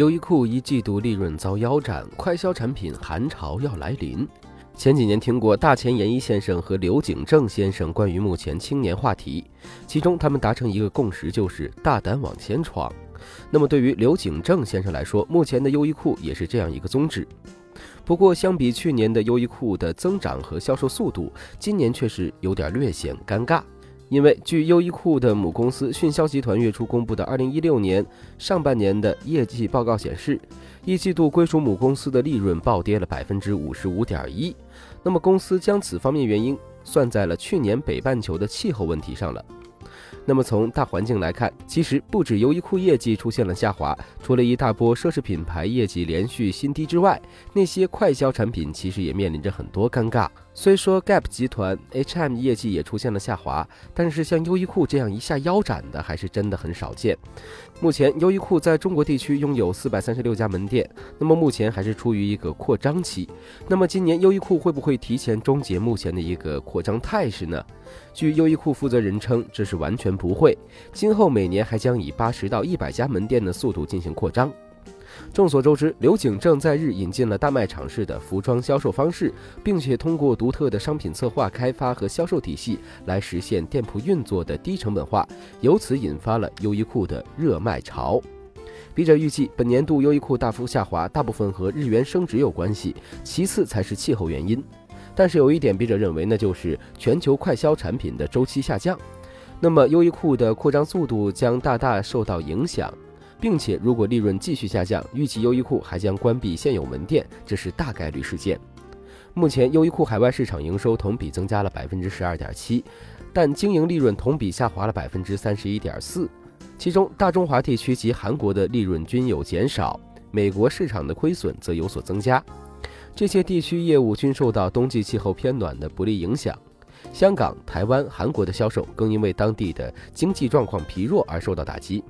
优衣库一季度利润遭腰斩，快消产品寒潮要来临。前几年听过大前研一先生和刘景正先生关于目前青年话题，其中他们达成一个共识，就是大胆往前闯。那么对于刘景正先生来说，目前的优衣库也是这样一个宗旨。不过相比去年的优衣库的增长和销售速度，今年却是有点略显尴尬。因为据优衣库的母公司迅销集团月初公布的二零一六年上半年的业绩报告显示，一季度归属母公司的利润暴跌了百分之五十五点一。那么公司将此方面原因算在了去年北半球的气候问题上了。那么从大环境来看，其实不止优衣库业绩出现了下滑，除了一大波奢侈品牌业绩连续新低之外，那些快消产品其实也面临着很多尴尬。虽说 Gap 集团、H&M 业绩也出现了下滑，但是像优衣库这样一下腰斩的还是真的很少见。目前优衣库在中国地区拥有四百三十六家门店，那么目前还是处于一个扩张期。那么今年优衣库会不会提前终结目前的一个扩张态势呢？据优衣库负责人称，这是完全不会，今后每年还将以八十到一百家门店的速度进行扩张。众所周知，刘景正在日引进了大卖场式的服装销售方式，并且通过独特的商品策划、开发和销售体系来实现店铺运作的低成本化，由此引发了优衣库的热卖潮。笔者预计，本年度优衣库大幅下滑，大部分和日元升值有关系，其次才是气候原因。但是有一点，笔者认为，那就是全球快消产品的周期下降，那么优衣库的扩张速度将大大受到影响。并且，如果利润继续下降，预计优衣库还将关闭现有门店，这是大概率事件。目前，优衣库海外市场营收同比增加了百分之十二点七，但经营利润同比下滑了百分之三十一点四。其中，大中华地区及韩国的利润均有减少，美国市场的亏损则有所增加。这些地区业务均受到冬季气候偏暖的不利影响。香港、台湾、韩国的销售更因为当地的经济状况疲弱而受到打击。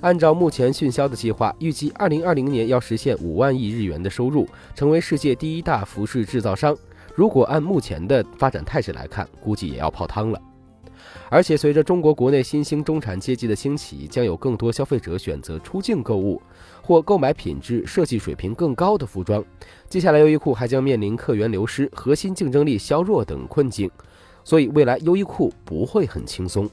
按照目前迅销的计划，预计二零二零年要实现五万亿日元的收入，成为世界第一大服饰制造商。如果按目前的发展态势来看，估计也要泡汤了。而且，随着中国国内新兴中产阶级的兴起，将有更多消费者选择出境购物，或购买品质、设计水平更高的服装。接下来，优衣库还将面临客源流失、核心竞争力削弱等困境，所以未来优衣库不会很轻松。